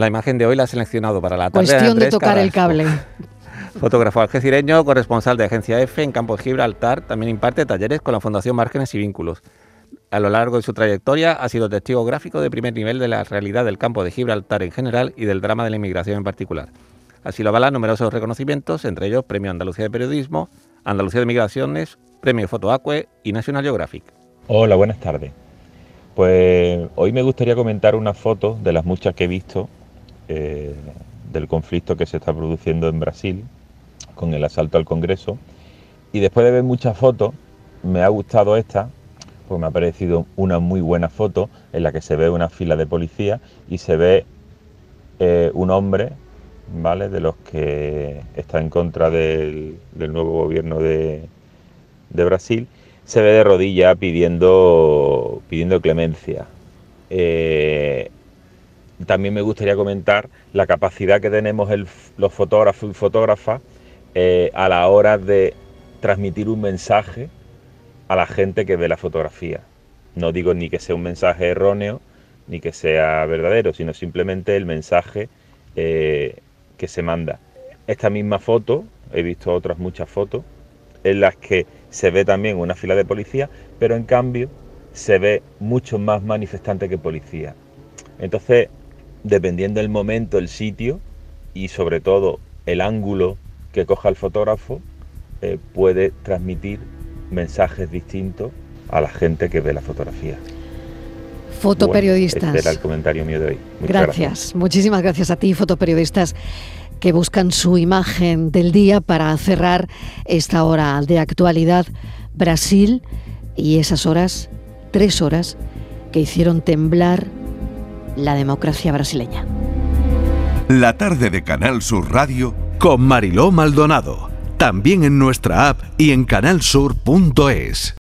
La imagen de hoy la ha seleccionado para la tarde Cuestión de, tocar el cable. Fotógrafo algecireño, corresponsal de Agencia F en Campos Gibraltar, también imparte talleres con la Fundación Márgenes y Vínculos. A lo largo de su trayectoria ha sido testigo gráfico de primer nivel de la realidad del campo de Gibraltar en general y del drama de la inmigración en particular. Así lo avalan numerosos reconocimientos, entre ellos Premio Andalucía de Periodismo, Andalucía de Migraciones, Premio Fotoacue y National Geographic. Hola, buenas tardes. Pues hoy me gustaría comentar una foto de las muchas que he visto del conflicto que se está produciendo en Brasil con el asalto al Congreso. Y después de ver muchas fotos, me ha gustado esta, porque me ha parecido una muy buena foto en la que se ve una fila de policía y se ve eh, un hombre, ¿vale? De los que está en contra del, nuevo gobierno de, Brasil, se ve de rodillas pidiendo, pidiendo clemencia. Eh, también me gustaría comentar la capacidad que tenemos los fotógrafos y fotógrafas eh, a la hora de transmitir un mensaje a la gente que ve la fotografía. No digo ni que sea un mensaje erróneo ni que sea verdadero, sino simplemente el mensaje eh, que se manda. Esta misma foto, he visto otras muchas fotos, en las que se ve también una fila de policía, pero en cambio se ve mucho más manifestante que policía. Entonces, dependiendo del momento, el sitio y sobre todo el ángulo que coja el fotógrafo eh, puede transmitir mensajes distintos a la gente que ve la fotografía. Fotoperiodistas. este era el comentario mío de hoy. gracias. muchísimas gracias a ti, fotoperiodistas que buscan su imagen del día para cerrar esta hora de actualidad. Brasil y esas horas, tres horas, que hicieron temblar la democracia brasileña. La tarde de Canal Sur Radio con Mariló Maldonado. También en nuestra app y en canalsur.es.